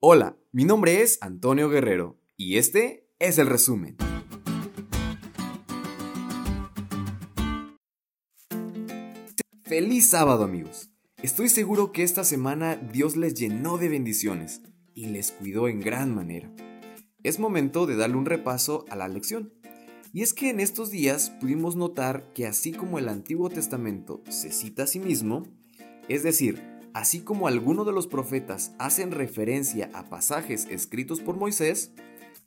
Hola, mi nombre es Antonio Guerrero y este es el resumen. Feliz sábado amigos. Estoy seguro que esta semana Dios les llenó de bendiciones y les cuidó en gran manera. Es momento de darle un repaso a la lección. Y es que en estos días pudimos notar que así como el Antiguo Testamento se cita a sí mismo, es decir, Así como algunos de los profetas hacen referencia a pasajes escritos por Moisés,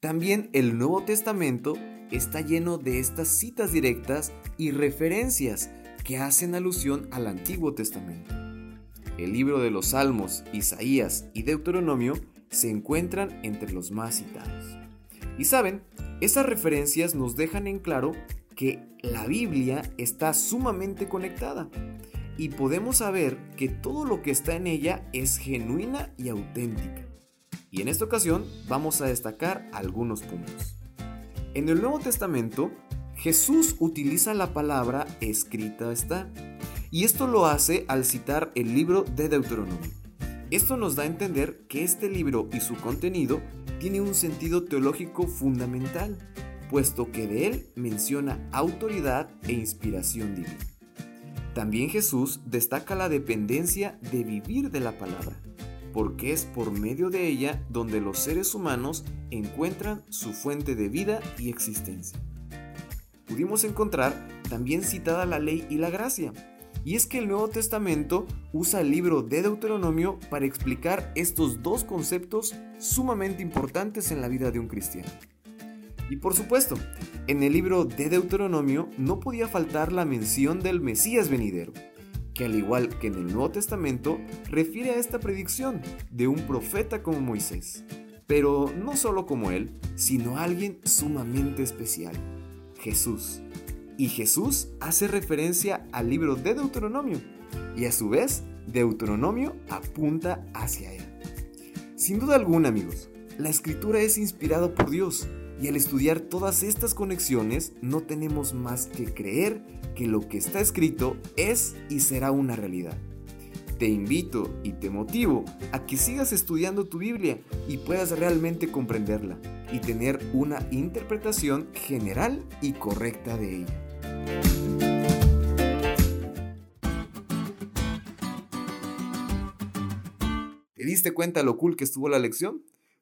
también el Nuevo Testamento está lleno de estas citas directas y referencias que hacen alusión al Antiguo Testamento. El libro de los Salmos, Isaías y Deuteronomio se encuentran entre los más citados. Y saben, esas referencias nos dejan en claro que la Biblia está sumamente conectada y podemos saber que todo lo que está en ella es genuina y auténtica. Y en esta ocasión vamos a destacar algunos puntos. En el Nuevo Testamento, Jesús utiliza la palabra escrita está, y esto lo hace al citar el libro de Deuteronomio. Esto nos da a entender que este libro y su contenido tiene un sentido teológico fundamental, puesto que de él menciona autoridad e inspiración divina. También Jesús destaca la dependencia de vivir de la palabra, porque es por medio de ella donde los seres humanos encuentran su fuente de vida y existencia. Pudimos encontrar también citada la ley y la gracia, y es que el Nuevo Testamento usa el libro de Deuteronomio para explicar estos dos conceptos sumamente importantes en la vida de un cristiano. Y por supuesto, en el libro de Deuteronomio no podía faltar la mención del Mesías venidero, que al igual que en el Nuevo Testamento refiere a esta predicción de un profeta como Moisés, pero no solo como él, sino alguien sumamente especial, Jesús. Y Jesús hace referencia al libro de Deuteronomio, y a su vez Deuteronomio apunta hacia él. Sin duda alguna, amigos, la escritura es inspirada por Dios y al estudiar todas estas conexiones no tenemos más que creer que lo que está escrito es y será una realidad. Te invito y te motivo a que sigas estudiando tu Biblia y puedas realmente comprenderla y tener una interpretación general y correcta de ella. ¿Te diste cuenta lo cool que estuvo la lección?